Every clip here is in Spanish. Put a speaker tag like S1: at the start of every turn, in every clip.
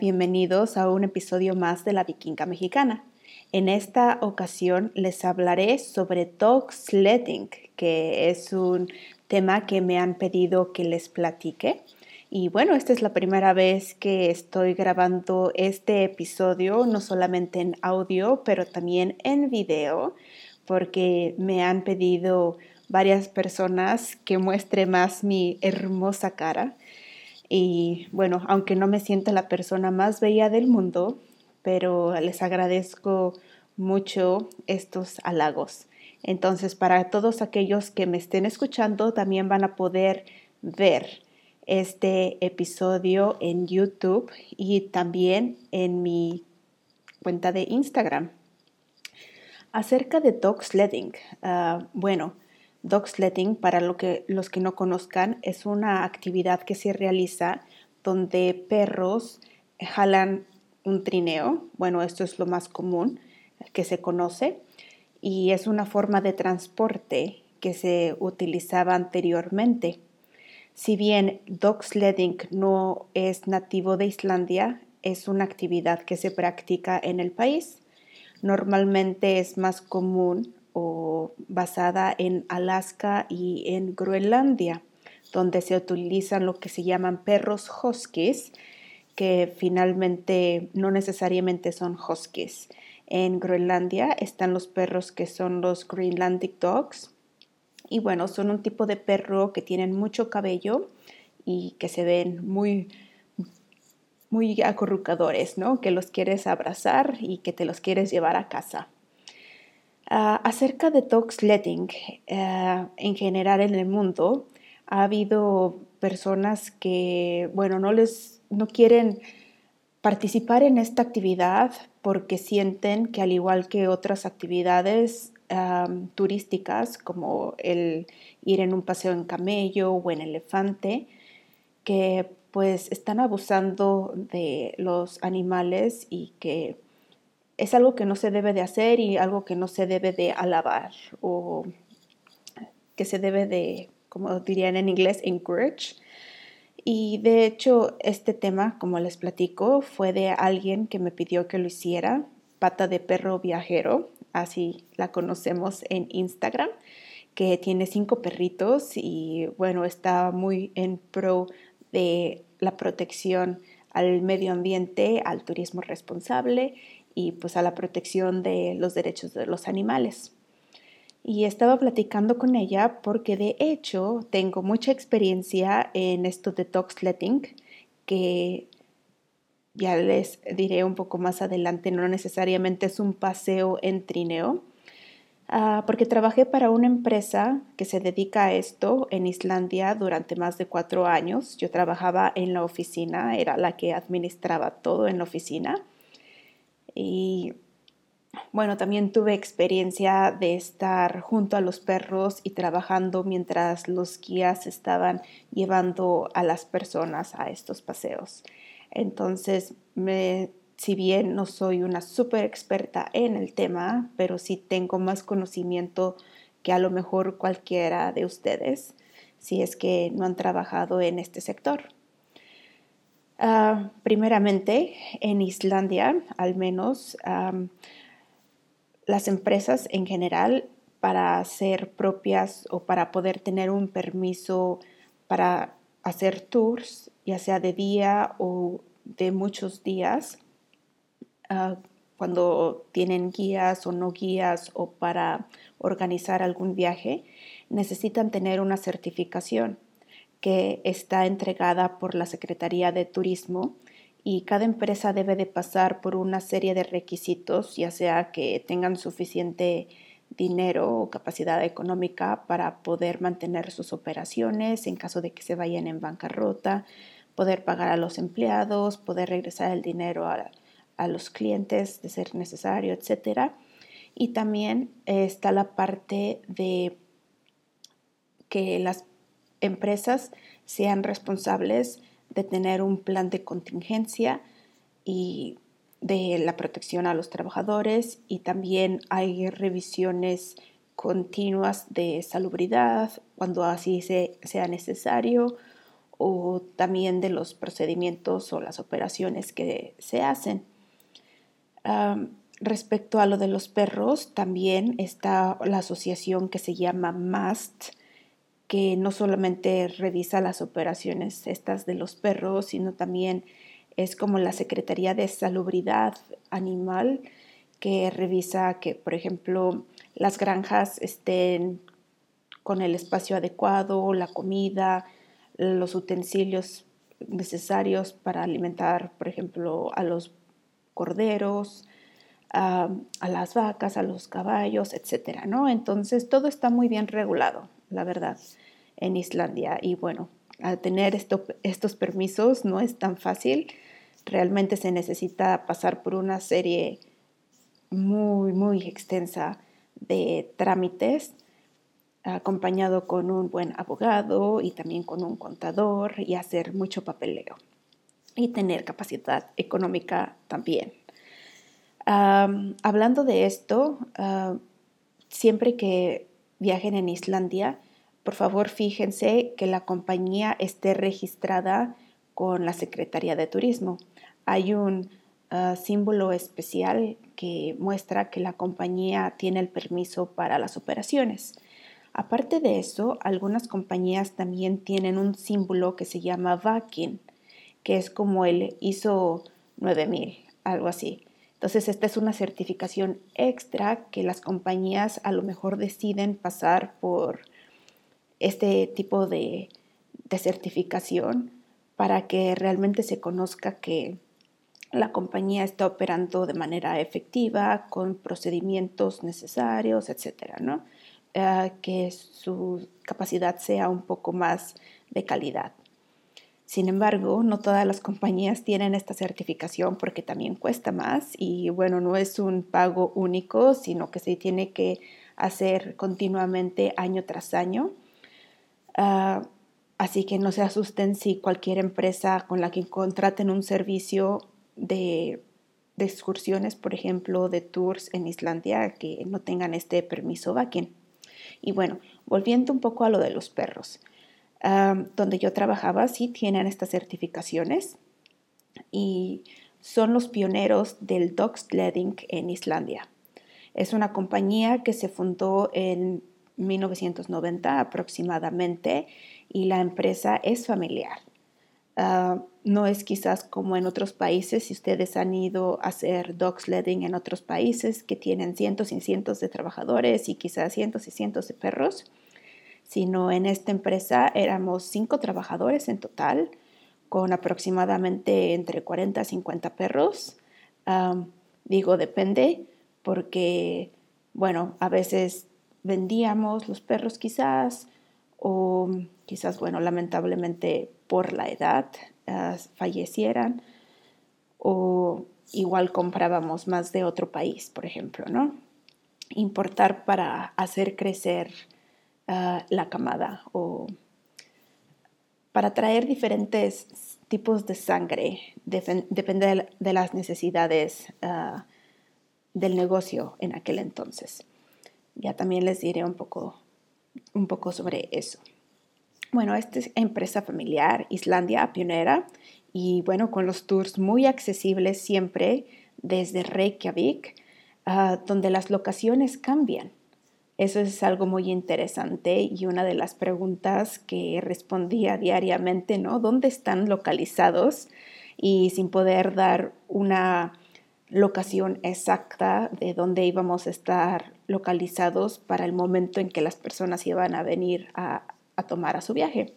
S1: Bienvenidos a un episodio más de La Vikinga Mexicana. En esta ocasión les hablaré sobre dog sledding, que es un tema que me han pedido que les platique. Y bueno, esta es la primera vez que estoy grabando este episodio, no solamente en audio, pero también en video, porque me han pedido varias personas que muestre más mi hermosa cara. Y bueno, aunque no me siento la persona más bella del mundo, pero les agradezco mucho estos halagos. Entonces, para todos aquellos que me estén escuchando, también van a poder ver este episodio en YouTube y también en mi cuenta de Instagram. Acerca de dog sledding, ah, bueno, dog sledding, para lo que, los que no conozcan, es una actividad que se realiza donde perros jalan un trineo. Bueno, esto es lo más común que se conoce y es una forma de transporte que se utilizaba anteriormente. Si bien dog sledding no es nativo de Islandia, es una actividad que se practica en el país. Normalmente es más común basada en Alaska y en Groenlandia, donde se utilizan lo que se llaman perros huskies, que finalmente no necesariamente son huskies. En Groenlandia están los perros que son los Greenlandic Dogs. Y bueno, son un tipo de perro que tienen mucho cabello y que se ven muy, muy acurrucadores, ¿no? Que los quieres abrazar y que te los quieres llevar a casa. Ah, acerca de dog sledding, ah, en general en el mundo, ha habido personas que, bueno, no les, no quieren participar en esta actividad porque sienten que al igual que otras actividades turísticas como el ir en un paseo en camello o en elefante, que pues están abusando de los animales y que es algo que no se debe de hacer y algo que no se debe de alabar o que se debe de, como dirían en inglés, encourage. Y de hecho, este tema, como les platico, fue de alguien que me pidió que lo hiciera, pata de perro viajero, así la conocemos en Instagram, que tiene cinco perritos y bueno, está muy en pro de la protección al medio ambiente, al turismo responsable y pues a la protección de los derechos de los animales y estaba platicando con ella porque de hecho tengo mucha experiencia en esto de dog sledding que ya les diré un poco más adelante, no necesariamente es un paseo en trineo, ah, porque trabajé para una empresa que se dedica a esto en Islandia durante más de cuatro años. Yo trabajaba en la oficina, era la que administraba todo en la oficina. Y bueno, también tuve experiencia de estar junto a los perros y trabajando mientras los guías estaban llevando a las personas a estos paseos. Entonces, si bien no soy una súper experta en el tema, pero sí tengo más conocimiento que a lo mejor cualquiera de ustedes, si es que no han trabajado en este sector. Ah, primeramente, en Islandia, al menos, las empresas en general para ser propias o para poder tener un permiso para hacer tours, ya sea de día o de muchos días, ah, cuando tienen guías o no guías o para organizar algún viaje, necesitan tener una certificación que está entregada por la Secretaría de Turismo y cada empresa debe de pasar por una serie de requisitos, ya sea que tengan suficiente dinero o capacidad económica para poder mantener sus operaciones en caso de que se vayan en bancarrota, poder pagar a los empleados, poder regresar el dinero a, a los clientes de ser necesario, etc. Y también está la parte de que las empresas sean responsables de tener un plan de contingencia y de la protección a los trabajadores y también hay revisiones continuas de salubridad cuando así sea necesario o también de los procedimientos o las operaciones que se hacen. respecto a lo de los perros, también está la asociación que se llama MAST, que no solamente revisa las operaciones estas de los perros, sino también es como la Secretaría de Salubridad Animal, que revisa que, por ejemplo, las granjas estén con el espacio adecuado, la comida, los utensilios necesarios para alimentar, por ejemplo, a los corderos, a, las vacas, a los caballos, etcétera, ¿no? Entonces todo está muy bien regulado, la verdad, en Islandia. Y bueno, al tener estos permisos no es tan fácil. Realmente se necesita pasar por una serie muy, muy extensa de trámites acompañado con un buen abogado y también con un contador y hacer mucho papeleo y tener capacidad económica también. hablando de esto, ah, siempre que viajen en Islandia, por favor fíjense que la compañía esté registrada con la Secretaría de Turismo. Hay un ah, símbolo especial que muestra que la compañía tiene el permiso para las operaciones. Aparte de eso, algunas compañías también tienen un símbolo que se llama VAKIN, que es como el ISO 9000, algo así. Entonces, esta es una certificación extra que las compañías a lo mejor deciden pasar por este tipo de, de certificación para que realmente se conozca que la compañía está operando de manera efectiva, con procedimientos necesarios, etcétera, ¿no? Eh, que su capacidad sea un poco más de calidad. Sin embargo, no todas las compañías tienen esta certificación porque también cuesta más y bueno, no es un pago único, sino que se tiene que hacer continuamente año tras año. Ah, así que no se asusten si cualquier empresa con la que contraten un servicio de, excursiones, por ejemplo, de tours en Islandia, que no tengan este permiso VAKIN. Y bueno, volviendo un poco a lo de los perros, donde yo trabajaba sí tienen estas certificaciones y son los pioneros del dog sledding en Islandia. Es una compañía que se fundó en 1990 aproximadamente y la empresa es familiar. Ah, no es quizás como en otros países, si ustedes han ido a hacer dog sledding en otros países que tienen cientos y cientos de trabajadores y quizás cientos y cientos de perros, sino en esta empresa éramos cinco trabajadores en total, con aproximadamente entre 40 y 50 perros. Digo, depende, porque, bueno, a veces vendíamos los perros quizás, o quizás, bueno, lamentablemente por la edad fallecieran, o igual comprábamos más de otro país, por ejemplo, ¿no? Importar para hacer crecer uh, la camada o para traer diferentes tipos de sangre, depende de las necesidades uh, del negocio en aquel entonces. Ya también les diré un poco un poco sobre eso. Bueno, esta es empresa familiar, Islandia, pionera, y bueno, con los tours muy accesibles siempre desde Reykjavik, uh, donde las locaciones cambian. Eso es algo muy interesante y una de las preguntas que respondía diariamente, ¿no? ¿Dónde están localizados? Y sin poder dar una locación exacta de dónde íbamos a estar localizados para el momento en que las personas iban a venir a, tomar a su viaje.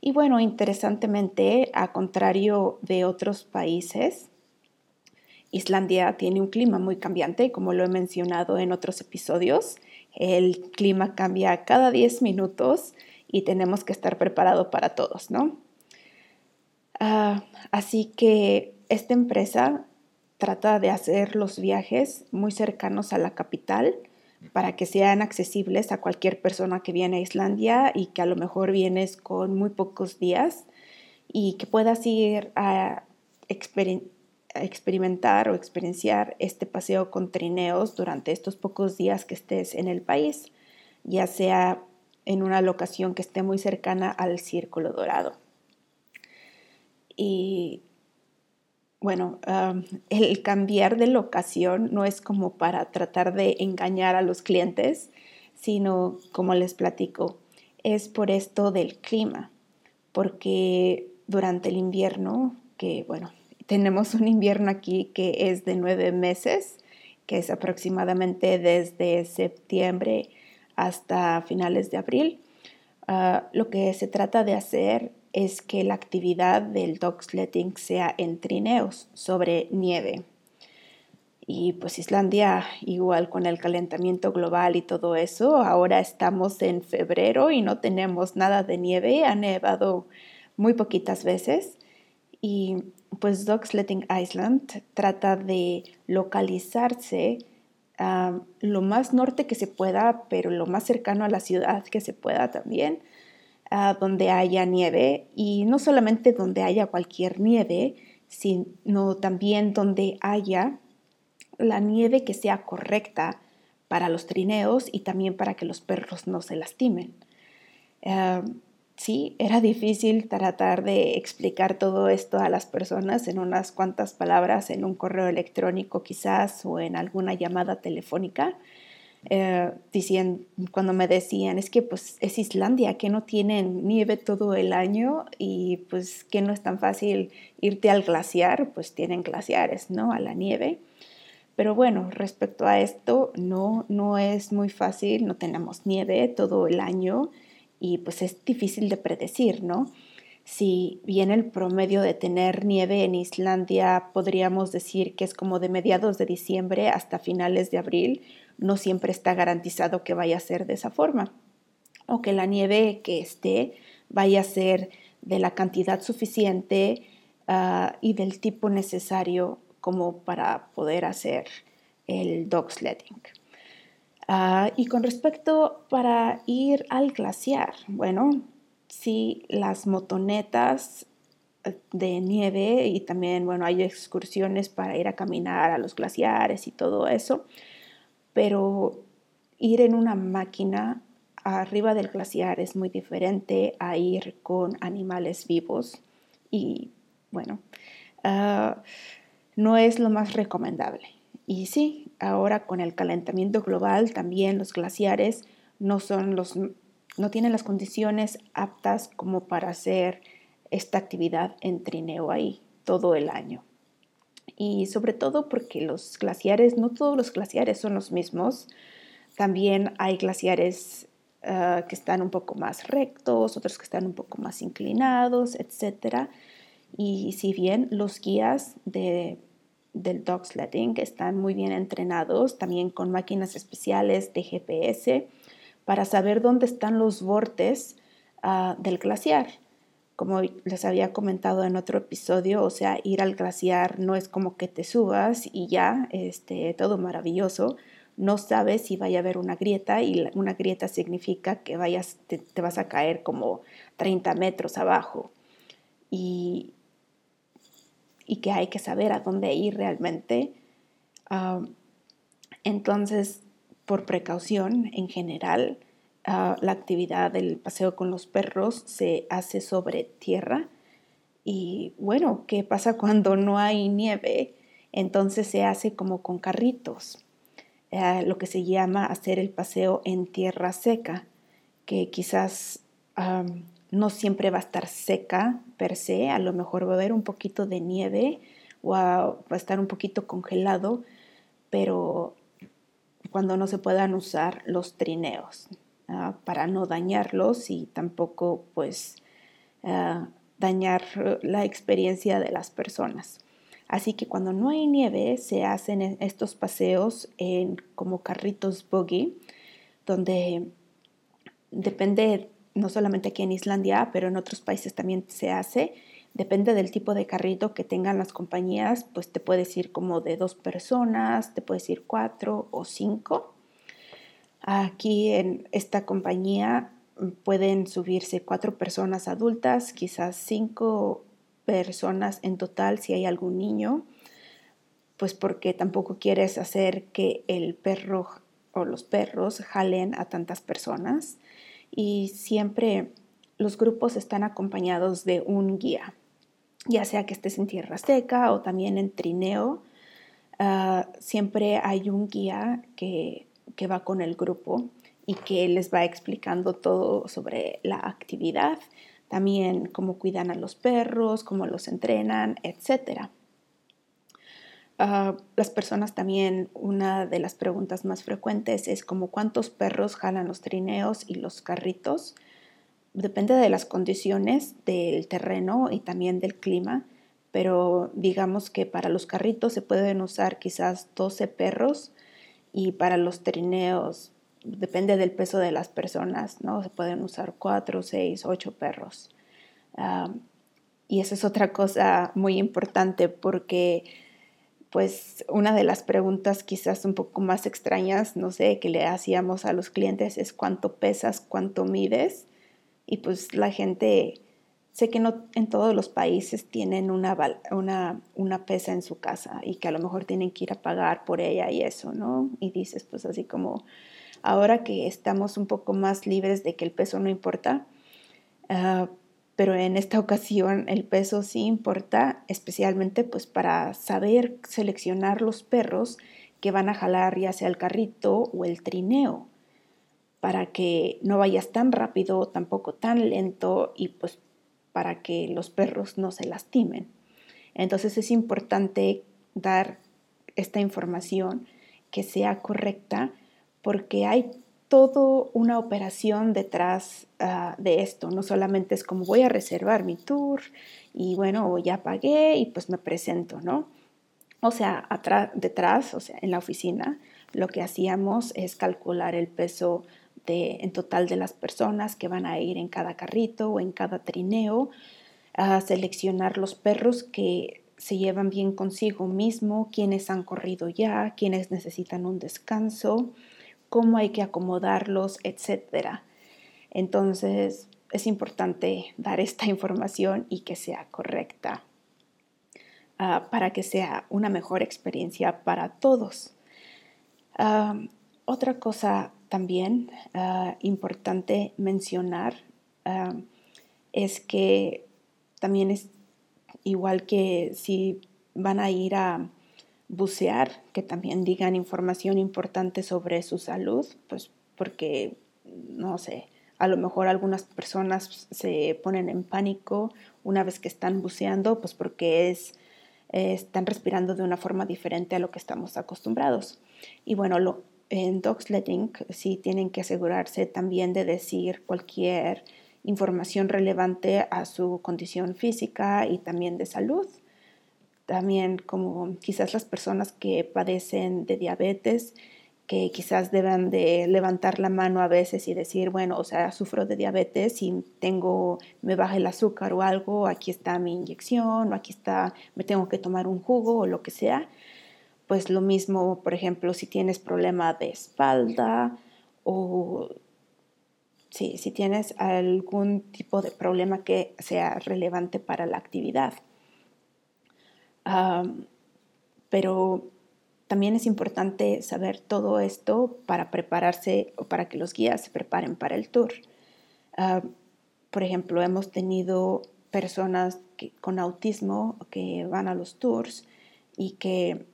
S1: Y bueno, interesantemente, a contrario de otros países, Islandia tiene un clima muy cambiante, como lo he mencionado en otros episodios. El clima cambia cada 10 minutos y tenemos que estar preparados para todos, ¿no? Ah, así que esta empresa trata de hacer los viajes muy cercanos a la capital para que sean accesibles a cualquier persona que viene a Islandia y que a lo mejor vienes con muy pocos días y que puedas ir a, experimentar o experienciar este paseo con trineos durante estos pocos días que estés en el país, ya sea en una locación que esté muy cercana al Círculo Dorado. Y bueno, el cambiar de locación no es como para tratar de engañar a los clientes, sino como les platico, es por esto del clima, porque durante el invierno, que bueno, tenemos un invierno aquí que es de nueve meses, que es aproximadamente desde septiembre hasta finales de abril. Ah, lo que se trata de hacer es que la actividad del dog sledding sea en trineos sobre nieve. Y pues Islandia, igual con el calentamiento global y todo eso, ahora estamos en febrero y no tenemos nada de nieve, ha nevado muy poquitas veces. Y pues Dog Sledding Island trata de localizarse lo más norte que se pueda, pero lo más cercano a la ciudad que se pueda también, donde haya nieve y no solamente donde haya cualquier nieve, sino también donde haya la nieve que sea correcta para los trineos y también para que los perros no se lastimen sí, era difícil tratar de explicar todo esto a las personas en unas cuantas palabras, en un correo electrónico quizás o en alguna llamada telefónica. Eh, cuando me decían, es que pues es Islandia, que no tienen nieve todo el año y pues que no es tan fácil irte al glaciar, pues tienen glaciares, ¿no? A la nieve. Pero bueno, respecto a esto, no, no es muy fácil, no tenemos nieve todo el año y pues es difícil de predecir, ¿no? Si bien el promedio de tener nieve en Islandia podríamos decir que es como de mediados de diciembre hasta finales de abril, no siempre está garantizado que vaya a ser de esa forma o que la nieve que esté vaya a ser de la cantidad suficiente ah, y del tipo necesario como para poder hacer el dog sledding. Ah, y con respecto para ir al glaciar, bueno, sí, las motonetas eh, de nieve y también, bueno, hay excursiones para ir a caminar a los glaciares y todo eso, pero ir en una máquina arriba del glaciar es muy diferente a ir con animales vivos y, bueno, ah, no es lo más recomendable. Y sí, ahora con el calentamiento global también los glaciares no son los no tienen las condiciones aptas como para hacer esta actividad en trineo ahí todo el año. Y sobre todo porque los glaciares, no todos los glaciares son los mismos. También hay glaciares ah, que están un poco más rectos, otros que están un poco más inclinados, etc. Y si bien los guías de del dog sledding están muy bien entrenados, también con máquinas especiales de GPS para saber dónde están los bordes ah, del glaciar. Como les había comentado en otro episodio, o sea, ir al glaciar no es como que te subas y ya, este, todo maravilloso. No sabes si vaya a haber una grieta y una grieta significa que vayas, te, te vas a caer como 30 metros abajo. Y, y que hay que saber a dónde ir realmente. Ah, entonces, por precaución en general, ah, la actividad del paseo con los perros se hace sobre tierra. Y bueno, ¿qué pasa cuando no hay nieve? Entonces se hace como con carritos, eh, lo que se llama hacer el paseo en tierra seca, que quizás no siempre va a estar seca per se, a lo mejor va a haber un poquito de nieve o va a estar un poquito congelado, pero cuando no se puedan usar los trineos ¿ah? para no dañarlos y tampoco pues ah, dañar la experiencia de las personas. Así que cuando no hay nieve se hacen estos paseos en como carritos buggy, donde depende no solamente aquí en Islandia, pero en otros países también se hace. Depende del tipo de carrito que tengan las compañías, pues te puedes ir como de dos personas, te puedes ir cuatro o cinco. Aquí en esta compañía pueden subirse cuatro personas adultas, quizás cinco personas en total si hay algún niño, pues porque tampoco quieres hacer que el perro o los perros jalen a tantas personas y siempre los grupos están acompañados de un guía. ya sea que estés en tierra seca o también en trineo, ah, siempre hay un guía que, que va con el grupo y que les va explicando todo sobre la actividad, también cómo cuidan a los perros, cómo los entrenan, etc. Ah, las personas también, una de las preguntas más frecuentes es como cuántos perros jalan los trineos y los carritos. Depende de las condiciones del terreno y también del clima, pero digamos que para los carritos se pueden usar quizás 12 perros y para los trineos depende del peso de las personas, ¿no? Se pueden usar 4, 6, 8 perros. Ah, y esa es otra cosa muy importante porque pues una de las preguntas quizás un poco más extrañas, no sé, que le hacíamos a los clientes es cuánto pesas, cuánto mides. Y pues la gente, sé que no en todos los países tienen una, una, una pesa en su casa y que a lo mejor tienen que ir a pagar por ella y eso, ¿no? Y dices pues así como, ahora que estamos un poco más libres de que el peso no importa, uh, pero en esta ocasión el peso sí importa, especialmente pues para saber seleccionar los perros que van a jalar ya sea el carrito o el trineo, para que no vayas tan rápido, tampoco tan lento y pues para que los perros no se lastimen. Entonces es importante dar esta información que sea correcta porque hay todo una operación detrás ah, de esto. No solamente es como voy a reservar mi tour y bueno, ya pagué y pues me presento, ¿no? O sea, detrás, o sea, en la oficina, lo que hacíamos es calcular el peso de, en total de las personas que van a ir en cada carrito o en cada trineo, a seleccionar los perros que se llevan bien consigo mismo, quienes han corrido ya, quienes necesitan un descanso, cómo hay que acomodarlos, etc. Entonces, es importante dar esta información y que sea correcta ah, para que sea una mejor experiencia para todos. otra cosa también ah, importante mencionar es que también es igual que si van a ir a bucear, que también digan información importante sobre su salud, pues porque, no sé, a lo mejor algunas personas se ponen en pánico una vez que están buceando, pues porque es, están respirando de una forma diferente a lo que estamos acostumbrados. Y bueno, lo, en Dogsletting sí tienen que asegurarse también de decir cualquier información relevante a su condición física y también de salud también como quizás las personas que padecen de diabetes, que quizás deban de levantar la mano a veces y decir, bueno, o sea, sufro de diabetes y tengo, me baja el azúcar o algo, aquí está mi inyección o aquí está, me tengo que tomar un jugo o lo que sea. Pues lo mismo, por ejemplo, si tienes problema de espalda o sí, si tienes algún tipo de problema que sea relevante para la actividad pero también es importante saber todo esto para prepararse o para que los guías se preparen para el tour. por ejemplo, hemos tenido personas con autismo que van a los tours y que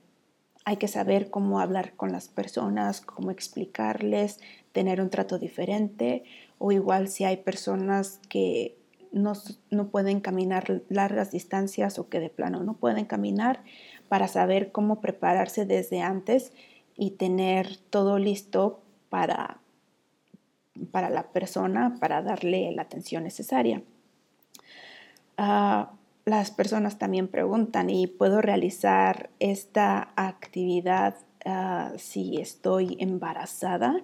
S1: hay que saber cómo hablar con las personas, cómo explicarles, tener un trato diferente o igual si hay personas que no, pueden caminar largas distancias o que de plano no pueden caminar para saber cómo prepararse desde antes y tener todo listo para, para la persona, para darle la atención necesaria. Ah, las personas también preguntan, ¿y puedo realizar esta actividad ah, si estoy embarazada?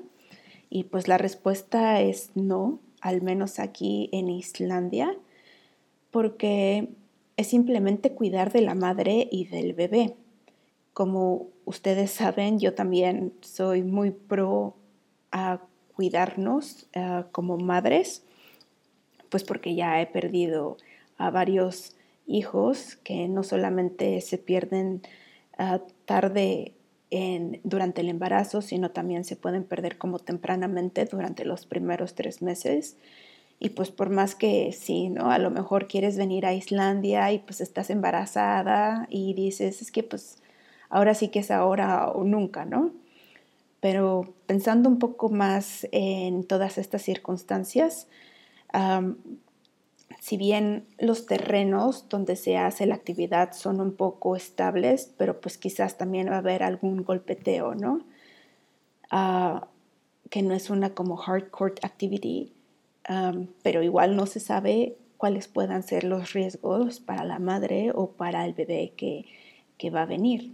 S1: Y pues la respuesta es no al menos aquí en Islandia, porque es simplemente cuidar de la madre y del bebé. Como ustedes saben, yo también soy muy pro a cuidarnos eh, como madres, pues porque ya he perdido a varios hijos que no solamente se pierden uh, tarde durante el embarazo, sino también se pueden perder como tempranamente durante los primeros tres meses. Y pues por más que sí, ¿no? A lo mejor quieres venir a Islandia y pues estás embarazada y dices, es que pues ahora sí que es ahora o nunca, ¿no? Pero pensando un poco más en todas estas circunstancias, si bien los terrenos donde se hace la actividad son un poco estables, pero pues quizás también va a haber algún golpeteo, ¿no? Ah, que no es una como hardcore activity, pero igual no se sabe cuáles puedan ser los riesgos para la madre o para el bebé que, que va a venir.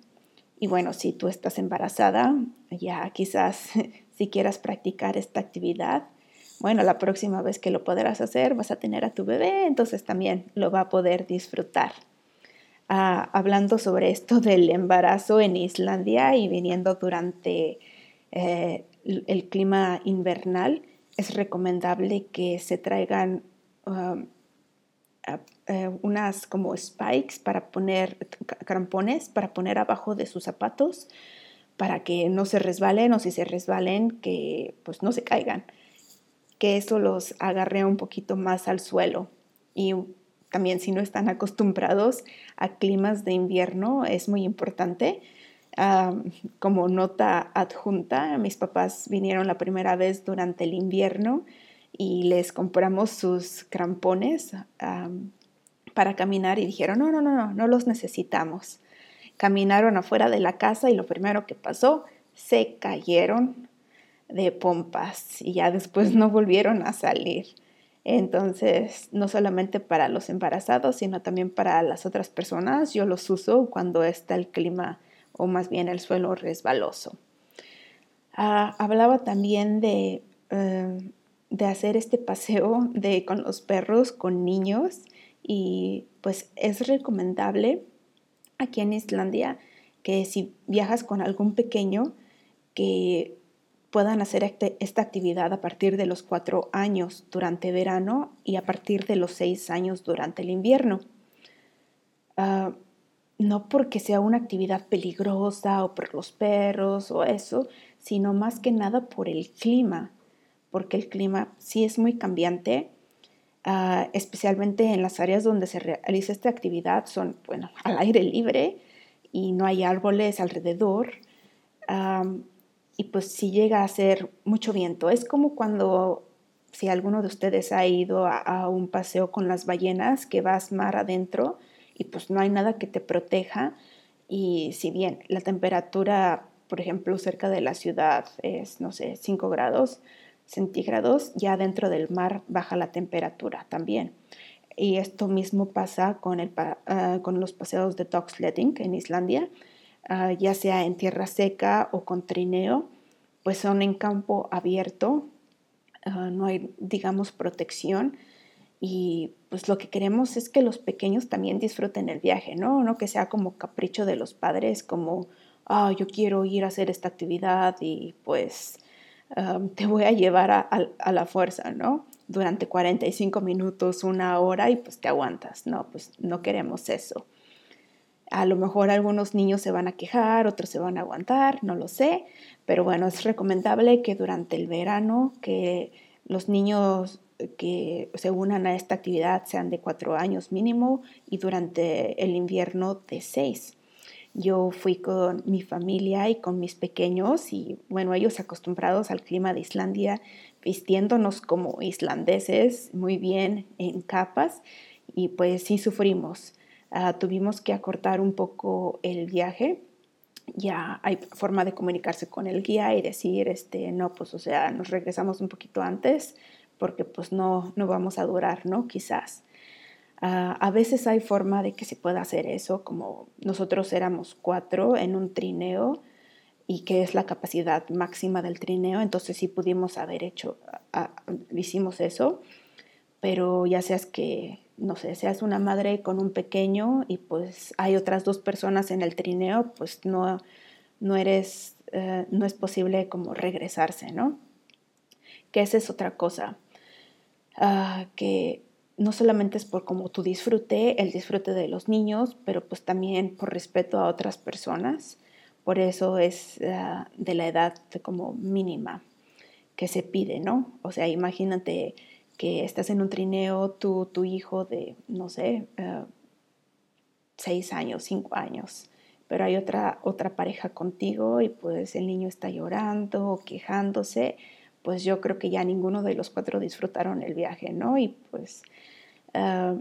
S1: Y bueno, si tú estás embarazada, ya quizás si quieras practicar esta actividad, bueno, la próxima vez que lo podrás hacer vas a tener a tu bebé, entonces también lo va a poder disfrutar. Ah, hablando sobre esto del embarazo en Islandia y viniendo durante eh, el clima invernal, es recomendable que se traigan um, eh, unas como spikes para poner, crampones para poner abajo de sus zapatos para que no se resbalen o si se resbalen que pues no se caigan, que eso los agarre un poquito más al suelo y también si no están acostumbrados a climas de invierno es muy importante como nota adjunta, mis papás vinieron la primera vez durante el invierno y les compramos sus crampones para caminar y dijeron, no, no, no, no, no los necesitamos. Caminaron afuera de la casa y lo primero que pasó, se cayeron de pompas y ya después no volvieron a salir. Entonces, no solamente para los embarazados, sino también para las otras personas, yo los uso cuando está el clima o más bien el suelo resbaloso. Ah, hablaba también de, eh, de, hacer este paseo de, con los perros, con niños, y pues es recomendable aquí en Islandia que si viajas con algún pequeño, que puedan hacer este, esta actividad a partir de los cuatro años durante verano y a partir de los seis años durante el invierno. Ah, no porque sea una actividad peligrosa o por los perros o eso, sino más que nada por el clima, porque el clima sí es muy cambiante, ah, especialmente en las áreas donde se realiza esta actividad, son, bueno, al aire libre y no hay árboles alrededor. Y pues si llega a ser mucho viento, es como cuando si alguno de ustedes ha ido a un paseo con las ballenas, que vas mar adentro, y pues no hay nada que te proteja. Y si bien la temperatura, por ejemplo, cerca de la ciudad es, no sé, 5 grados centígrados, ya dentro del mar baja la temperatura también. Y esto mismo pasa con, el, ah, con los paseos de dog sledding en Islandia, ah, ya sea en tierra seca o con trineo, pues son en campo abierto, ah, no hay, digamos, protección y pues lo que queremos es que los pequeños también disfruten el viaje, ¿no? No que sea como capricho de los padres, como, ah, yo quiero ir a hacer esta actividad y pues te voy a llevar a, a, la fuerza, ¿no? Durante 45 minutos, una hora y pues te aguantas, ¿no? Pues no queremos eso. A lo mejor algunos niños se van a quejar, otros se van a aguantar, no lo sé, pero bueno, es recomendable que durante el verano que los niños que se unan a esta actividad sean de cuatro años mínimo y durante el invierno de seis. Yo fui con mi familia y con mis pequeños y bueno, ellos acostumbrados al clima de Islandia, vistiéndonos como islandeses muy bien en capas y pues sí sufrimos. Ah, tuvimos que acortar un poco el viaje. Ya hay forma de comunicarse con el guía y decir, este, no, pues o sea, nos regresamos un poquito antes porque pues no, no vamos a durar, ¿no? Quizás. Ah, a veces hay forma de que se pueda hacer eso, como nosotros éramos cuatro en un trineo y que es la capacidad máxima del trineo, entonces sí pudimos haber hecho, ah, hicimos eso, pero ya seas que, no sé, seas una madre con un pequeño y pues hay otras dos personas en el trineo, pues no, no eres, eh, no es posible como regresarse, ¿no? Que esa es otra cosa. Ah, que no solamente es por como tu disfrute, el disfrute de los niños, pero pues también por respeto a otras personas. Por eso es ah, de la edad como mínima que se pide, ¿no? O sea, imagínate que estás en un trineo, tú, tu hijo de, no sé, eh, seis años, cinco años, pero hay otra, otra pareja contigo y pues el niño está llorando o quejándose, pues yo creo que ya ninguno de los cuatro disfrutaron el viaje, ¿no? Y pues eh,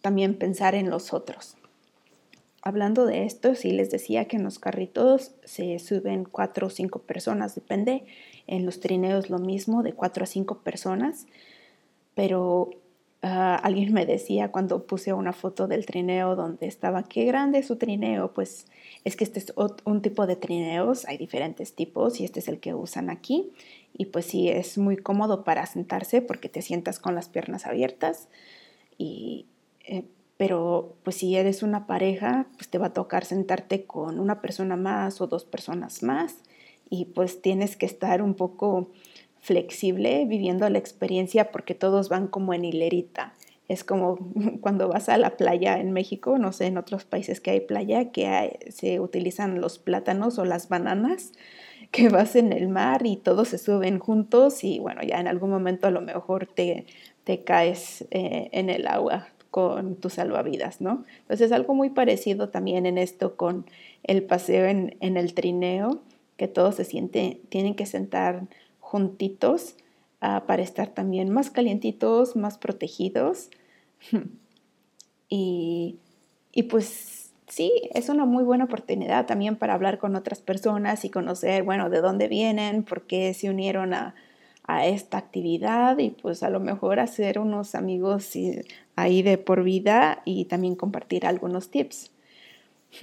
S1: también pensar en los otros. Hablando de esto, sí les decía que en los carritos se suben cuatro o cinco personas, depende. En los trineos lo mismo, de cuatro a cinco personas. Pero ah, alguien me decía cuando puse una foto del trineo donde estaba, qué grande es su trineo. Pues es que este es un tipo de trineos, hay diferentes tipos y este es el que usan aquí. Y pues sí, es muy cómodo para sentarse porque te sientas con las piernas abiertas y eh, pero pues si eres una pareja, pues te va a tocar sentarte con una persona más o dos personas más y pues tienes que estar un poco flexible viviendo la experiencia porque todos van como en hilerita. Es como cuando vas a la playa en México, no sé, en otros países que hay playa, que se utilizan los plátanos o las bananas, que vas en el mar y todos se suben juntos y bueno, ya en algún momento a lo mejor te, te caes eh, en el agua con tus salvavidas, ¿no? Entonces algo muy parecido también en esto con el paseo en, el trineo, que todos se sienten, tienen que sentar juntitos ah, para estar también más calientitos, más protegidos. Y, y pues sí, es una muy buena oportunidad también para hablar con otras personas y conocer, bueno, de dónde vienen, por qué se unieron a, a esta actividad y pues a lo mejor hacer unos amigos ahí de por vida y también compartir algunos tips.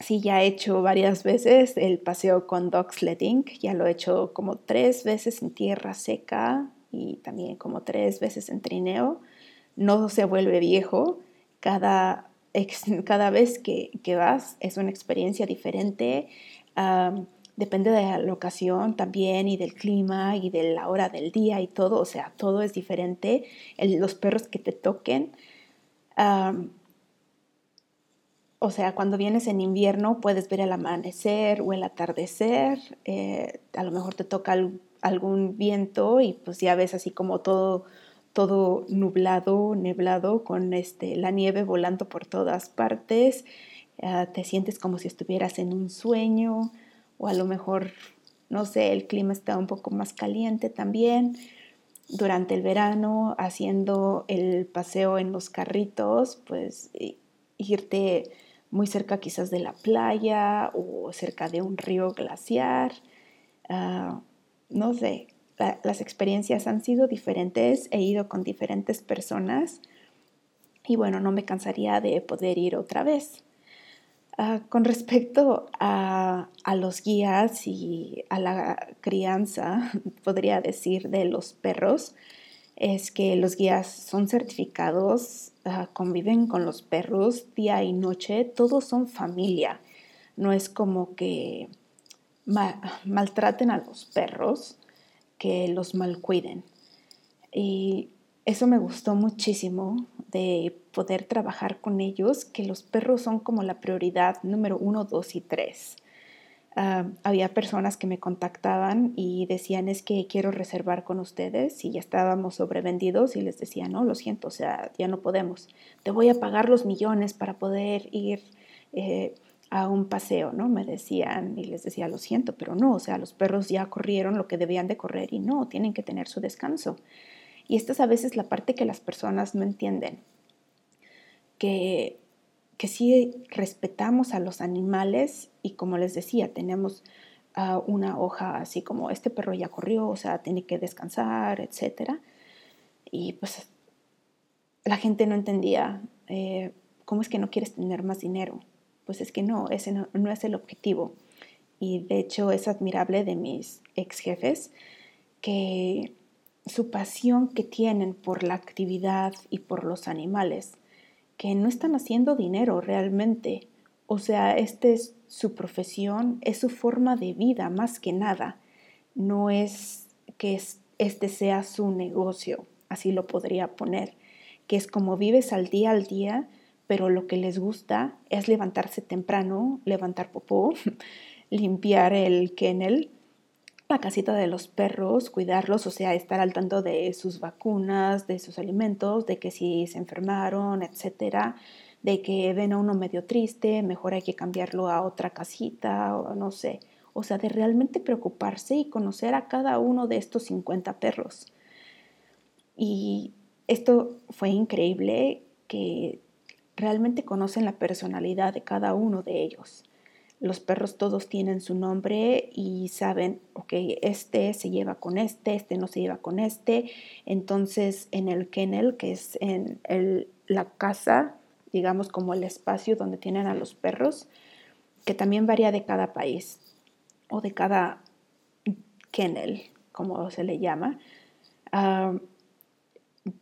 S1: sí, ya he hecho varias veces el paseo con dog sledding, ya lo he hecho como tres veces en tierra seca y también como tres veces en trineo. No se vuelve viejo, cada, cada vez que, vas es una experiencia diferente depende de la locación también y del clima y de la hora del día y todo, o sea, todo es diferente. los perros que te toquen. o sea, cuando vienes en invierno puedes ver el amanecer o el atardecer, eh, a lo mejor te toca algún viento y pues ya ves así como todo, todo nublado, neblado, con este, la nieve volando por todas partes, ah, te sientes como si estuvieras en un sueño o a lo mejor, no sé, el clima está un poco más caliente también. Durante el verano, haciendo el paseo en los carritos, pues irte muy cerca quizás de la playa o cerca de un río glaciar. Ah, no sé, las experiencias han sido diferentes, he ido con diferentes personas y bueno, no me cansaría de poder ir otra vez. Ah, con respecto a, los guías y a la crianza, podría decir, de los perros, es que los guías son certificados, ah, conviven con los perros día y noche, todos son familia. No es como que maltraten a los perros, que los malcuiden. Y eso me gustó muchísimo de poder trabajar con ellos, que los perros son como la prioridad número uno, dos y tres. Ah, había personas que me contactaban y decían es que quiero reservar con ustedes y ya estábamos sobrevendidos y les decía no, lo siento, o sea, ya no podemos. Te voy a pagar los millones para poder ir eh, a un paseo, ¿no? Me decían y les decía lo siento, pero no, o sea, los perros ya corrieron lo que debían de correr y no, tienen que tener su descanso. Y esta es a veces la parte que las personas no entienden, que, que respetamos a los animales y como les decía, tenemos ah, una hoja así como este perro ya corrió, o sea, tiene que descansar, etc. Y pues la gente no entendía eh, cómo es que no quieres tener más dinero. Pues es que no, ese no, no es el objetivo. Y de hecho es admirable de mis ex jefes que su pasión que tienen por la actividad y por los animales, que no están haciendo dinero realmente. O sea, esta es su profesión, es su forma de vida más que nada. No es que este sea su negocio, así lo podría poner, que es como vives al día al día, pero lo que les gusta es levantarse temprano, levantar popó, limpiar el kennel, la casita de los perros, cuidarlos, o sea, estar al tanto de sus vacunas, de sus alimentos, de que si se enfermaron, etcétera, de que ven a uno medio triste, mejor hay que cambiarlo a otra casita, o no sé. O sea, de realmente preocuparse y conocer a cada uno de estos 50 perros. Y esto fue increíble que realmente conocen la personalidad de cada uno de ellos. Los perros todos tienen su nombre y saben, ok, este se lleva con este, este no se lleva con este. Entonces en el kennel, que es en la casa, digamos como el espacio donde tienen a los perros, que también varía de cada país o de cada kennel, como se le llama. Ah,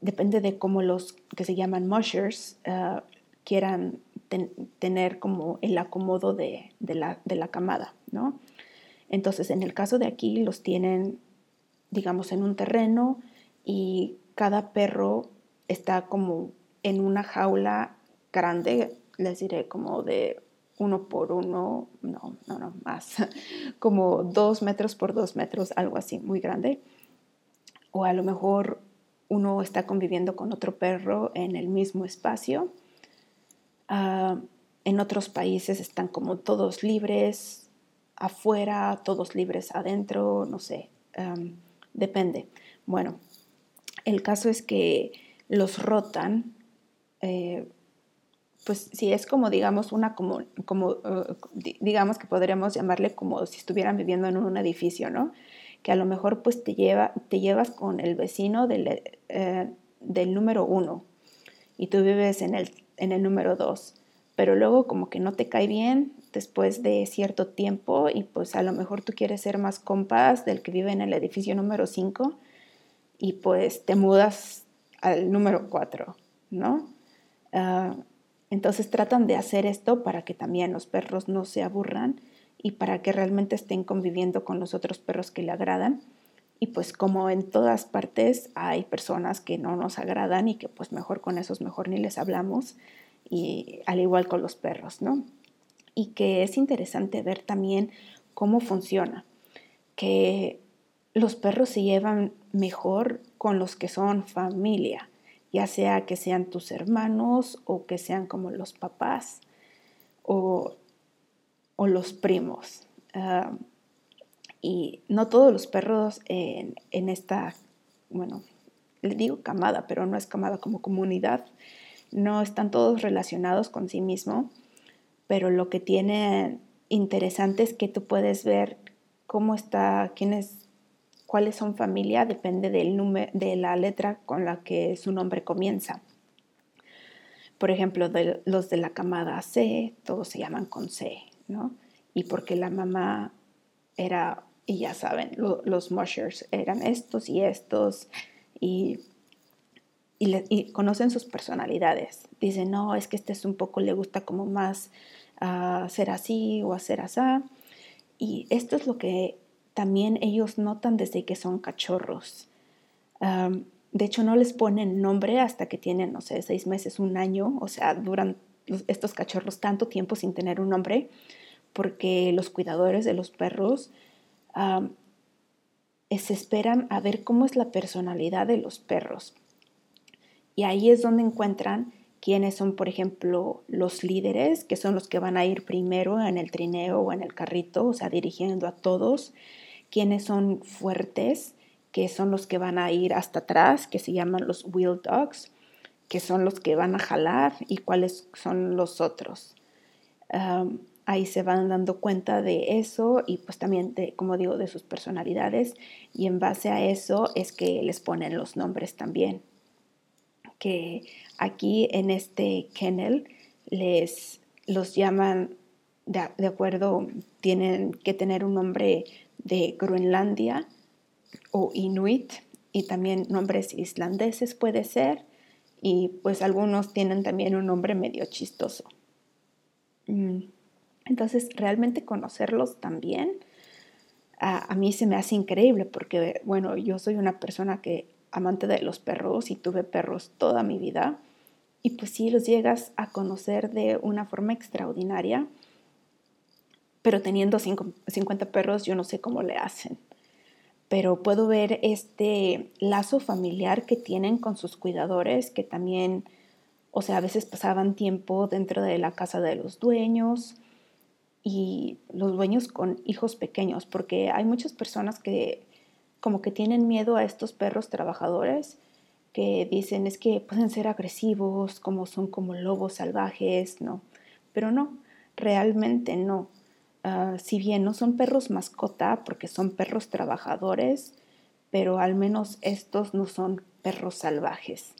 S1: depende de cómo los que se llaman mushers ah, quieran tener como el acomodo de, la, de, la, camada, ¿no? Entonces, en el caso de aquí, los tienen, digamos, en un terreno y cada perro está como en una jaula grande, les diré como de uno por uno, no, no, no, más, como dos metros por dos metros, algo así, muy grande. O a lo mejor uno está conviviendo con otro perro en el mismo espacio Ah, en otros países están como todos libres afuera, todos libres adentro, no sé, depende. Bueno, el caso es que los rotan, eh, pues si es como digamos una como, uh, digamos que podríamos llamarle como si estuvieran viviendo en un edificio, ¿no? Que a lo mejor pues te, lleva, te llevas con el vecino del, eh, del número uno y tú vives en el en el número dos, pero luego como que no te cae bien después de cierto tiempo y pues a lo mejor tú quieres ser más compas del que vive en el edificio número 5 y pues te mudas al número 4, ¿no? Ah, entonces tratan de hacer esto para que también los perros no se aburran y para que realmente estén conviviendo con los otros perros que le agradan. Y pues como en todas partes hay personas que no nos agradan y que pues mejor con esos mejor ni les hablamos y al igual con los perros, ¿no? Y que es interesante ver también cómo funciona, que los perros se llevan mejor con los que son familia, ya sea que sean tus hermanos o que sean como los papás o, los primos. Ah, y no todos los perros en, esta, bueno, le digo camada, pero no es camada como comunidad, no están todos relacionados con sí mismo, pero lo que tiene interesante es que tú puedes ver cómo está, quiénes, cuáles son familia, depende del número, de la letra con la que su nombre comienza. Por ejemplo, de, los de la camada C, todos se llaman con C, ¿no? Y porque la mamá era y ya saben, los mushers eran estos y estos y, y, conocen sus personalidades. Dicen, no, es que este es un poco, le gusta como más uh, ser así o hacer así. Y esto es lo que también ellos notan desde que son cachorros. de hecho, no les ponen nombre hasta que tienen, no sé, seis meses, un año, o sea, duran estos cachorros tanto tiempo sin tener un nombre, porque los cuidadores de los perros se esperan a ver cómo es la personalidad de los perros. Y ahí es donde encuentran quiénes son, por ejemplo, los líderes, que son los que van a ir primero en el trineo o en el carrito, o sea, dirigiendo a todos, quiénes son fuertes, que son los que van a ir hasta atrás, que se llaman los wheel dogs, que son los que van a jalar y cuáles son los otros ahí se van dando cuenta de eso y pues también de, como digo, de sus personalidades y en base a eso es que les ponen los nombres también. Que aquí en este kennel les los llaman de, acuerdo, tienen que tener un nombre de Groenlandia o Inuit y también nombres islandeses puede ser y pues algunos tienen también un nombre medio chistoso. Mm. Entonces, realmente conocerlos también a, mí se me hace increíble porque, bueno, yo soy una persona que amante de los perros y tuve perros toda mi vida y pues sí los llegas a conocer de una forma extraordinaria, pero teniendo 50 perros yo no sé cómo le hacen. pero puedo ver este lazo familiar que tienen con sus cuidadores, que también, o sea, a veces pasaban tiempo dentro de la casa de los dueños y los dueños con hijos pequeños, porque hay muchas personas que como que tienen miedo a estos perros trabajadores que dicen es que pueden ser agresivos, como son como lobos salvajes, no, pero no, realmente no. Ah, si bien no son perros mascota, porque son perros trabajadores, pero al menos estos no son perros salvajes.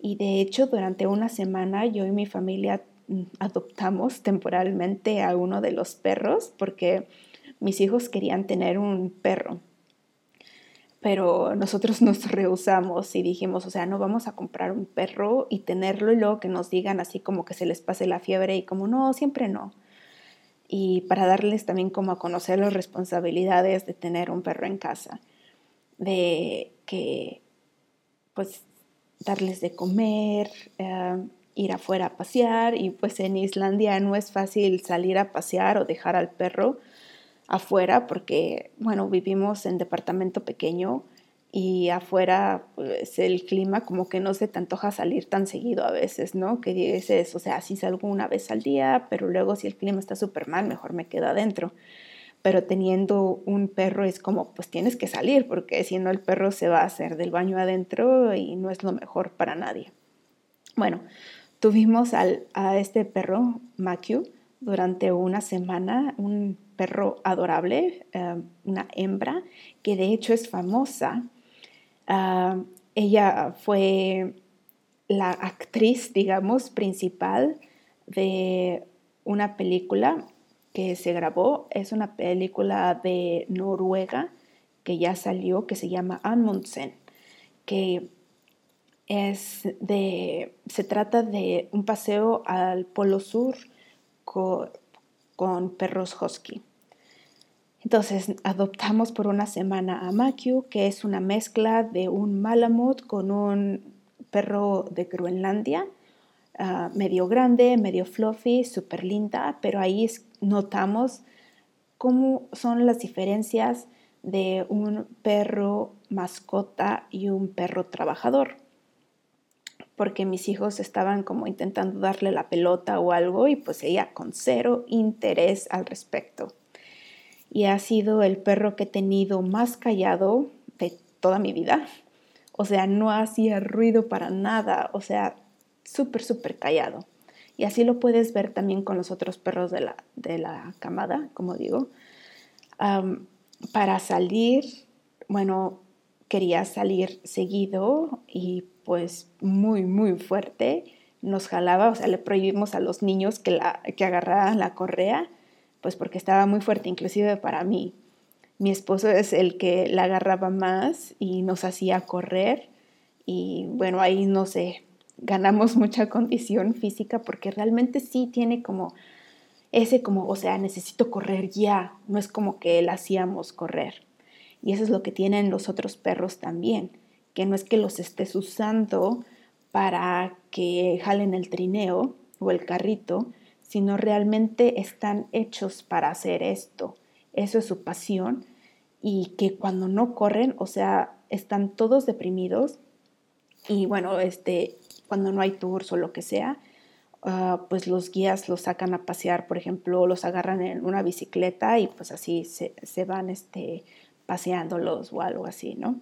S1: Y de hecho, durante una semana yo y mi familia adoptamos temporalmente a uno de los perros porque mis hijos querían tener un perro. Pero nosotros nos rehusamos y dijimos, o sea, no vamos a comprar un perro y tenerlo y luego que nos digan así como que se les pase la fiebre y como no, siempre no y para darles también como a conocer las responsabilidades de tener un perro en casa, de que pues darles de comer, eh, ir afuera a pasear y pues en Islandia no es fácil salir a pasear o dejar al perro afuera porque bueno vivimos en departamento pequeño y afuera pues el clima como que no se te antoja salir tan seguido a veces, ¿no? Que dices, o sea, sí salgo una vez al día, pero luego si el clima está súper mal, mejor me quedo adentro. Pero teniendo un perro es como, pues tienes que salir, porque si no el perro se va a hacer del baño adentro y no es lo mejor para nadie. Bueno, tuvimos al, a este perro, Makiu, durante una semana, un perro adorable, eh, una hembra, que de hecho es famosa Ah, ella fue la actriz, digamos, principal de una película que se grabó. Es una película de Noruega que ya salió, que se llama Amundsen, que es de, se trata de un paseo al Polo Sur con, perros husky. Entonces adoptamos por una semana a Makiu, que es una mezcla de un Malamut con un perro de Groenlandia, ah, medio grande, medio fluffy, súper linda, pero ahí notamos cómo son las diferencias de un perro mascota y un perro trabajador. Porque mis hijos estaban como intentando darle la pelota o algo y pues ella con cero interés al respecto y ha sido el perro que he tenido más callado de toda mi vida. O sea, no hacía ruido para nada, o sea, súper, súper callado. Y así lo puedes ver también con los otros perros de la, de la camada, como digo. para salir, bueno, quería salir seguido y pues muy, muy fuerte. Nos jalaba, o sea, le prohibimos a los niños que, la, que agarraran la correa pues porque estaba muy fuerte, inclusive para mí. Mi esposo es el que la agarraba más y nos hacía correr y bueno, ahí no sé, ganamos mucha condición física porque realmente sí tiene como ese como, o sea, necesito correr ya, no es como que la hacíamos correr. Y eso es lo que tienen los otros perros también, que no es que los estés usando para que jalen el trineo o el carrito, sino realmente están hechos para hacer esto. Eso es su pasión y que cuando no corren, o sea, están todos deprimidos y bueno, este, cuando no hay tours o lo que sea, ah, pues los guías los sacan a pasear, por ejemplo, los agarran en una bicicleta y pues así se, se van este, paseándolos o algo así, ¿no?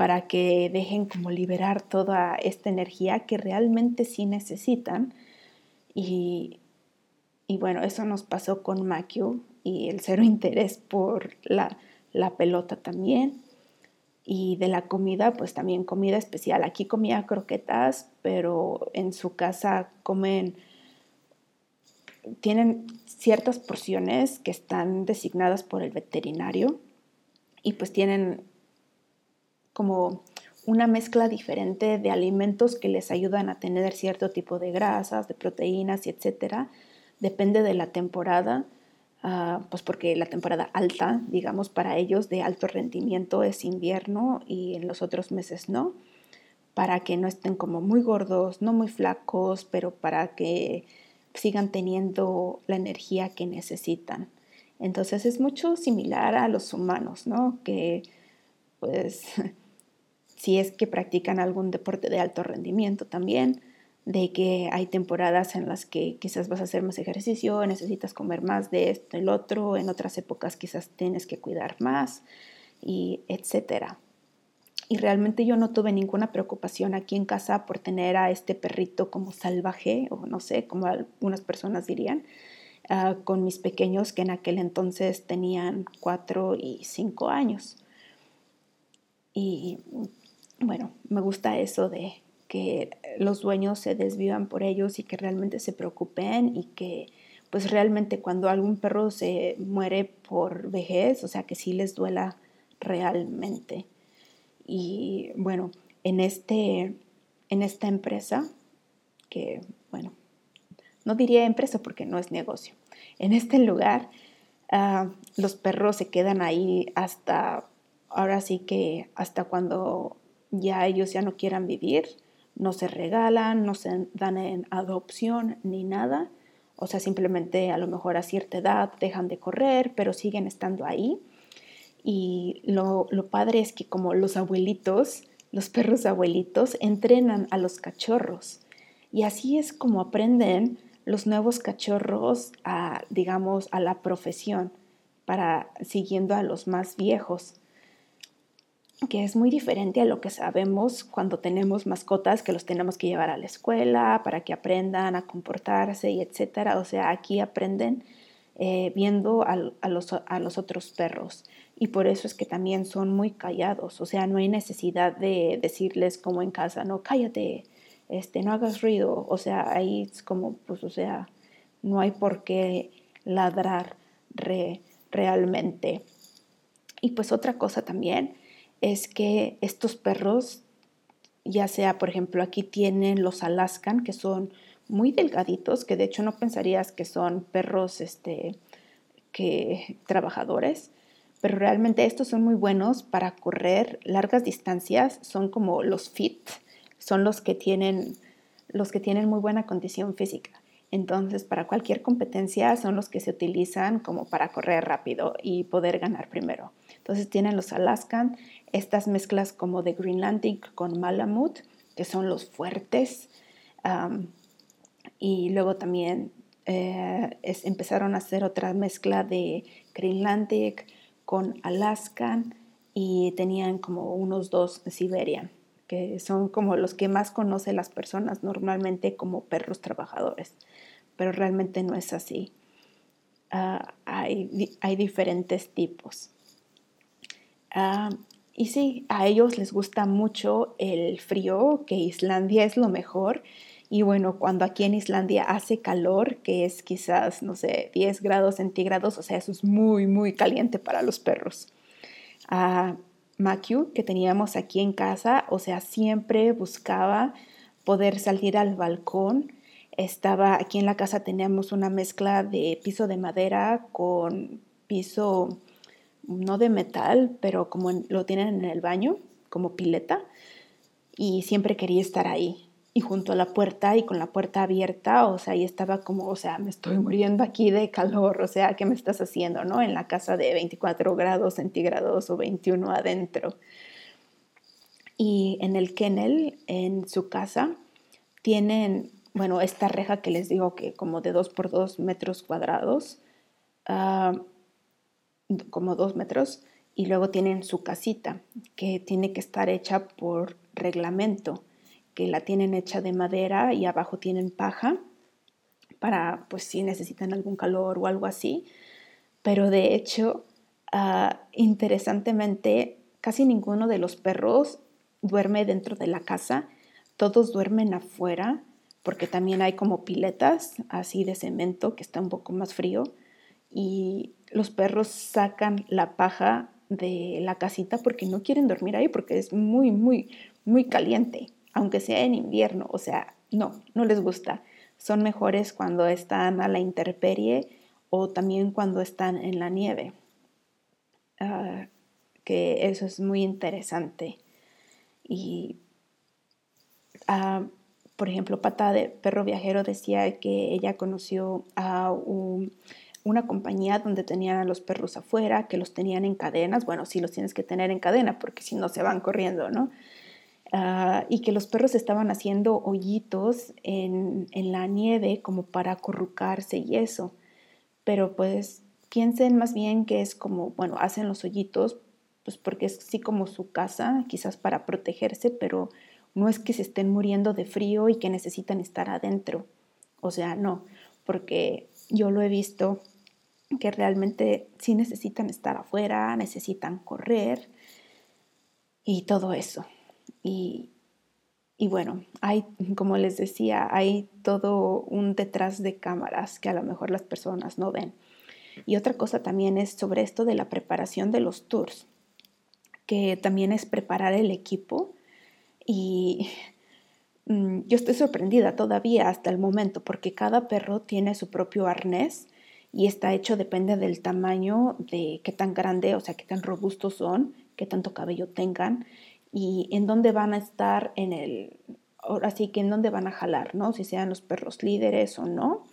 S1: Para que dejen como liberar toda esta energía que realmente sí necesitan y, y bueno, eso nos pasó con Makio y el cero interés por la, pelota también. Y de la comida, pues también comida especial. Aquí comía croquetas, pero en su casa comen, tienen ciertas porciones que están designadas por el veterinario y pues tienen como una mezcla diferente de alimentos que les ayudan a tener cierto tipo de grasas, de proteínas y etcétera depende de la temporada, ah, pues porque la temporada alta, digamos, para ellos de alto rendimiento es invierno y en los otros meses no, para que no estén como muy gordos, no muy flacos, pero para que sigan teniendo la energía que necesitan. Entonces es mucho similar a los humanos, ¿no? Que pues si es que practican algún deporte de alto rendimiento también, de que hay temporadas en las que quizás vas a hacer más ejercicio, necesitas comer más de esto, el otro, en otras épocas quizás tienes que cuidar más y etcétera. Y realmente yo no tuve ninguna preocupación aquí en casa por tener a este perrito como salvaje, o no sé, como algunas personas dirían, ah, con mis pequeños que en aquel entonces tenían cuatro y cinco años. Y bueno, me gusta eso de que los dueños se desvivan por ellos y que realmente se preocupen y que pues realmente cuando algún perro se muere por vejez, o sea que sí les duela realmente. Y bueno, en, este, en esta empresa, que bueno, no diría empresa porque no es negocio, en este lugar ah, los perros se quedan ahí hasta, ahora sí que hasta cuando ya ellos ya no quieran vivir, no se regalan, no se dan en adopción ni nada. O sea, simplemente a lo mejor a cierta edad dejan de correr, pero siguen estando ahí. Y lo, lo padre es que como los abuelitos, los perros abuelitos, entrenan a los cachorros. Y así es como aprenden los nuevos cachorros a, digamos, a la profesión, para siguiendo a los más viejos que es muy diferente a lo que sabemos cuando tenemos mascotas que los tenemos que llevar a la escuela para que aprendan a comportarse y etcétera. O sea, aquí aprenden eh, viendo a, los, a, los, otros perros y por eso es que también son muy callados. O sea, no hay necesidad de decirles como en casa, no, cállate, este, no hagas ruido. O sea, ahí es como, pues, o sea, no hay por qué ladrar realmente. Y pues otra cosa también es que estos perros, ya sea, por ejemplo, aquí tienen los Alaskan, que son muy delgaditos, que de hecho no pensarías que son perros este, que, trabajadores, pero realmente estos son muy buenos para correr largas distancias, son como los fit, son los que tienen, los que tienen muy buena condición física. Entonces, para cualquier competencia son los que se utilizan como para correr rápido y poder ganar primero. Entonces, tienen los Alaskan, estas mezclas como de Greenlandic con Malamute, que son los fuertes. y luego también eh, empezaron a hacer otra mezcla de Greenlandic con Alaskan y tenían como unos dos Siberian, que son como los que más conocen las personas normalmente como perros trabajadores, pero realmente no es así. Ah, hay, hay, diferentes tipos. Y sí, a ellos les gusta mucho el frío, que Islandia es lo mejor. Y bueno, cuando aquí en Islandia hace calor, que es quizás, no sé, 10 grados centígrados, o sea, eso es muy, muy caliente para los perros. A Makiu, que teníamos aquí en casa, o sea, siempre buscaba poder salir al balcón. Estaba aquí en la casa, teníamos una mezcla de piso de madera con piso no de metal, pero como lo tienen en el baño, como pileta, y siempre quería estar ahí. Y junto a la puerta y con la puerta abierta, o sea, y estaba como, o sea, me estoy muriendo aquí de calor, o sea, ¿qué me estás haciendo, no? En la casa de 24 grados centígrados o 21 adentro. Y en el kennel, en su casa, tienen, bueno, esta reja que les digo que como de 2 por 2 metros cuadrados, uh, como dos metros y luego tienen su casita que tiene que estar hecha por reglamento, que la tienen hecha de madera y abajo tienen paja para pues si necesitan algún calor o algo así. Pero de hecho, ah, interesantemente, casi ninguno de los perros duerme dentro de la casa, todos duermen afuera porque también hay como piletas así de cemento que está un poco más frío y los perros sacan la paja de la casita porque no quieren dormir ahí porque es muy, muy, muy caliente, aunque sea en invierno, o sea, no, no les gusta. Son mejores cuando están a la intemperie o también cuando están en la nieve, ah, que eso es muy interesante. Y, ah, por ejemplo, Pata de Perro Viajero decía que ella conoció a un una compañía donde tenían a los perros afuera, que los tenían en cadenas, bueno, sí los tienes que tener en cadena porque si no se van corriendo, ¿no? Ah, y que los perros estaban haciendo hoyitos en, en, la nieve como para acurrucarse y eso. Pero pues piensen más bien que es como, bueno, hacen los hoyitos, pues porque es así como su casa, quizás para protegerse, pero no es que se estén muriendo de frío y que necesitan estar adentro. O sea, no, porque yo lo he visto que realmente sí necesitan estar afuera, necesitan correr y todo eso. Y, y bueno, hay, como les decía, hay todo un detrás de cámaras que a lo mejor las personas no ven. Y otra cosa también es sobre esto de la preparación de los tours, que también es preparar el equipo. Y mm, yo estoy sorprendida todavía hasta el momento porque cada perro tiene su propio arnés y está hecho depende del tamaño, de qué tan grande, o sea, qué tan robustos son, qué tanto cabello tengan y en dónde van a estar en el, ahora sí que en dónde van a jalar, ¿no? Si sean los perros líderes o no.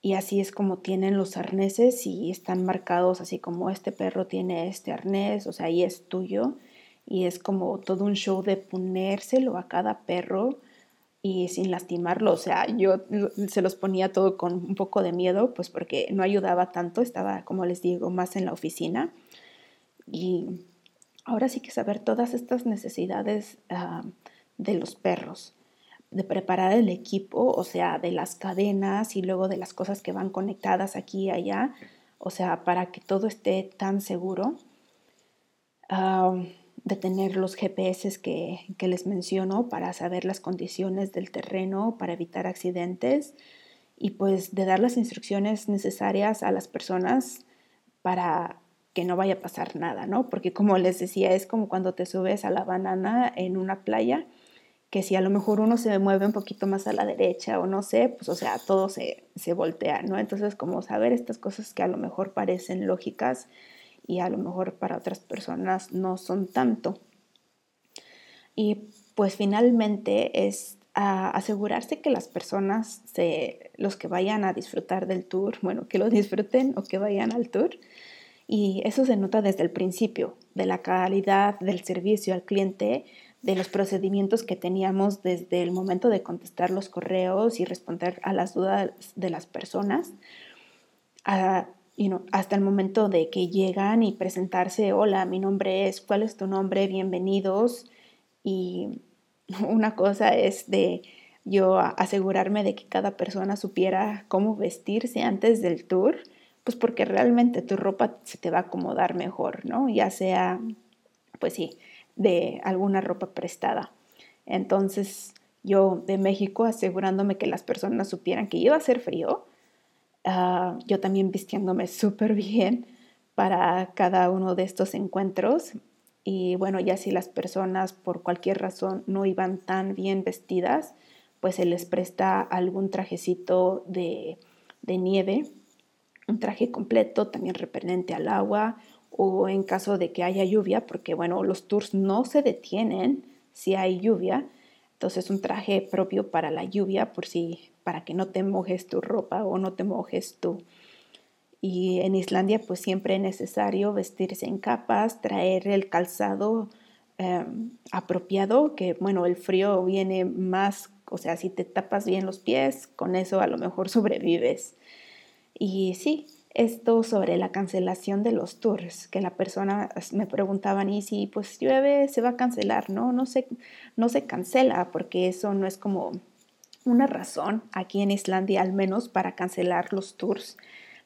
S1: Y así es como tienen los arneses y están marcados así como este perro tiene este arnés, o sea, ahí es tuyo. Y es como todo un show de ponérselo a cada perro y sin lastimarlo. O sea, yo se los ponía todo con un poco de miedo, pues porque no ayudaba tanto, estaba, como les digo, más en la oficina. Y ahora sí que saber todas estas necesidades ah, de los perros, de preparar el equipo, o sea, de las cadenas y luego de las cosas que van conectadas aquí y allá, o sea, para que todo esté tan seguro. Ah, de tener los GPS que, que, les menciono para saber las condiciones del terreno, para evitar accidentes y pues de dar las instrucciones necesarias a las personas para que no vaya a pasar nada, ¿no? Porque como les decía, es como cuando te subes a la banana en una playa, que si a lo mejor uno se mueve un poquito más a la derecha o no sé, pues o sea, todo se, se voltea, ¿no? Entonces como saber estas cosas que a lo mejor parecen lógicas, y a lo mejor para otras personas no son tanto. Y pues finalmente es asegurarse que las personas, se, los que vayan a disfrutar del tour, bueno, que lo disfruten o que vayan al tour. Y eso se nota desde el principio, de la calidad del servicio al cliente, de los procedimientos que teníamos desde el momento de contestar los correos y responder a las dudas de las personas, a hasta el momento de que llegan y presentarse, hola, mi nombre es, ¿cuál es tu nombre? Bienvenidos. Y una cosa es de yo asegurarme de que cada persona supiera cómo vestirse antes del tour, pues porque realmente tu ropa se te va a acomodar mejor, ¿no? Ya sea, pues sí, de alguna ropa prestada. Entonces, yo de México asegurándome que las personas supieran que iba a hacer frío, Ah, yo también vistiéndome súper bien para cada uno de estos encuentros. Y bueno, ya si las personas por cualquier razón no iban tan bien vestidas, pues se les presta algún trajecito de, de nieve, un traje completo, también repelente al agua, o en caso de que haya lluvia, porque bueno, los tours no se detienen si hay lluvia, entonces un traje propio para la lluvia, por si para que no te mojes tu ropa o no te mojes tú. Y en Islandia pues siempre es necesario vestirse en capas, traer el calzado em, apropiado, que bueno, el frío viene más, o sea, si te tapas bien los pies, con eso a lo mejor sobrevives. Y sí, esto sobre la cancelación de los tours, que la persona me preguntaban, y si pues llueve, se va a cancelar, ¿no? No se, no se cancela porque eso no es como una razón aquí en Islandia al menos para cancelar los tours.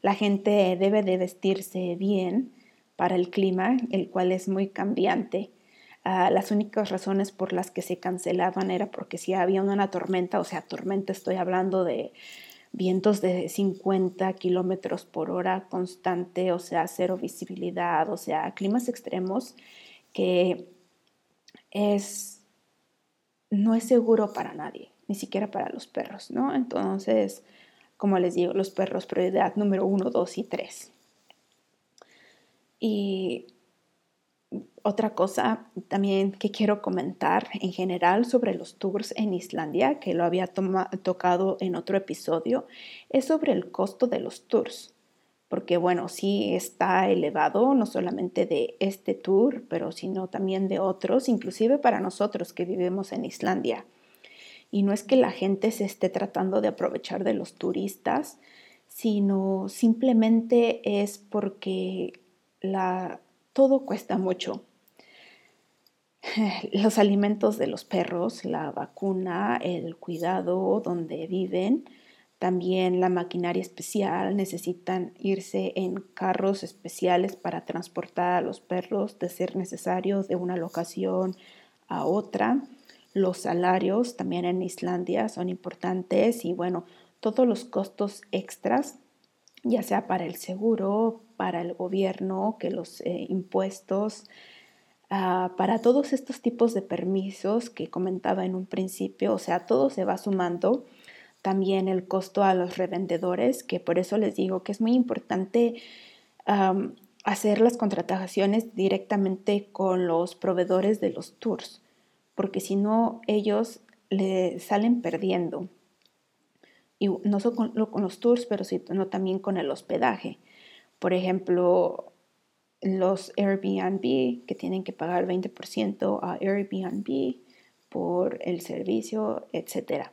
S1: La gente debe de vestirse bien para el clima, el cual es muy cambiante. Ah, las únicas razones por las que se cancelaban era porque si había una tormenta, o sea, tormenta estoy hablando de vientos de 50 kilómetros por hora constante, o sea, cero visibilidad, o sea, climas extremos que es, no es seguro para nadie ni siquiera para los perros, ¿no? Entonces, como les digo, los perros prioridad número uno, dos y tres. Y otra cosa también que quiero comentar en general sobre los tours en Islandia, que lo había tocado en otro episodio, es sobre el costo de los tours. porque bueno, sí está elevado, no solamente de este tour, pero sino también de otros, inclusive para nosotros que vivimos en Islandia. Y no es que la gente se esté tratando de aprovechar de los turistas, sino simplemente es porque todo cuesta mucho. Los alimentos de los perros, la vacuna, el cuidado donde viven, también la maquinaria especial, necesitan irse en carros especiales para transportar a los perros de ser necesario de una locación a otra. Los salarios también en Islandia son importantes y bueno, todos los costos extras, ya sea para el seguro, para el gobierno, que los eh, impuestos, ah, para todos estos tipos de permisos que comentaba en un principio, o sea, todo se va sumando. También el costo a los revendedores, que por eso les digo que es muy importante hacer las contrataciones directamente con los proveedores de los tours porque si no ellos le salen perdiendo. Y no solo con, los tours, pero sino también con el hospedaje. Por ejemplo, los Airbnb que tienen que pagar 20% a Airbnb por el servicio, etc.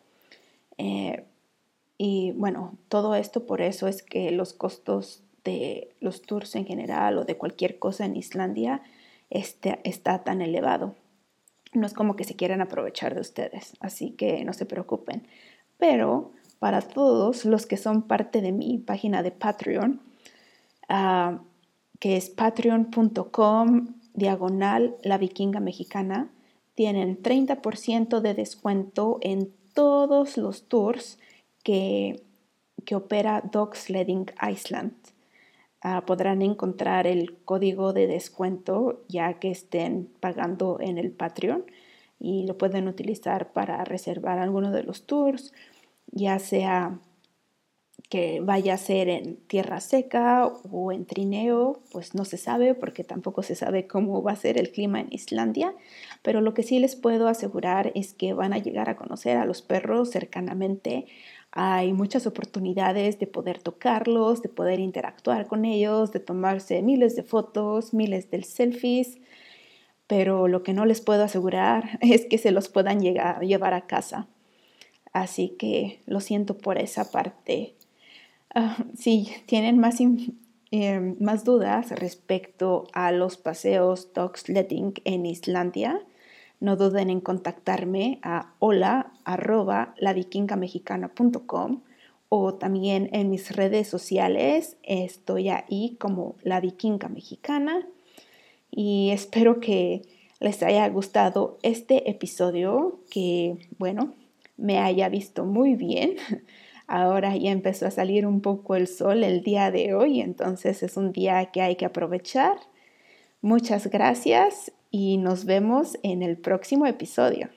S1: Eh, y bueno, todo esto por eso es que los costos de los tours en general o de cualquier cosa en Islandia este, está tan elevado no es como que se quieran aprovechar de ustedes, así que no se preocupen. Pero para todos los que son parte de mi página de Patreon, ah, que es patreon.com diagonal la vikinga mexicana, tienen 30% de descuento en todos los tours que, que opera Dog Sledding Iceland. Ah, podrán encontrar el código de descuento ya que estén pagando en el Patreon y lo pueden utilizar para reservar alguno de los tours, ya sea que vaya a ser en tierra seca o en trineo, pues no se sabe porque tampoco se sabe cómo va a ser el clima en Islandia, pero lo que sí les puedo asegurar es que van a llegar a conocer a los perros cercanamente, hay muchas oportunidades de poder tocarlos, de poder interactuar con ellos, de tomarse miles de fotos, miles de selfies, pero lo que no les puedo asegurar es que se los puedan llegar, llevar a casa. Así que lo siento por esa parte. Ah, si tienen más, em, más dudas respecto a los paseos dog sledding en Islandia, no duden en contactarme a hola arroba o también en mis redes sociales. Estoy ahí como la vikinga mexicana y espero que les haya gustado este episodio que bueno me haya visto muy bien ahora ya empezó a salir un poco el sol el día de hoy entonces es un día que hay que aprovechar muchas gracias y nos vemos en el próximo episodio.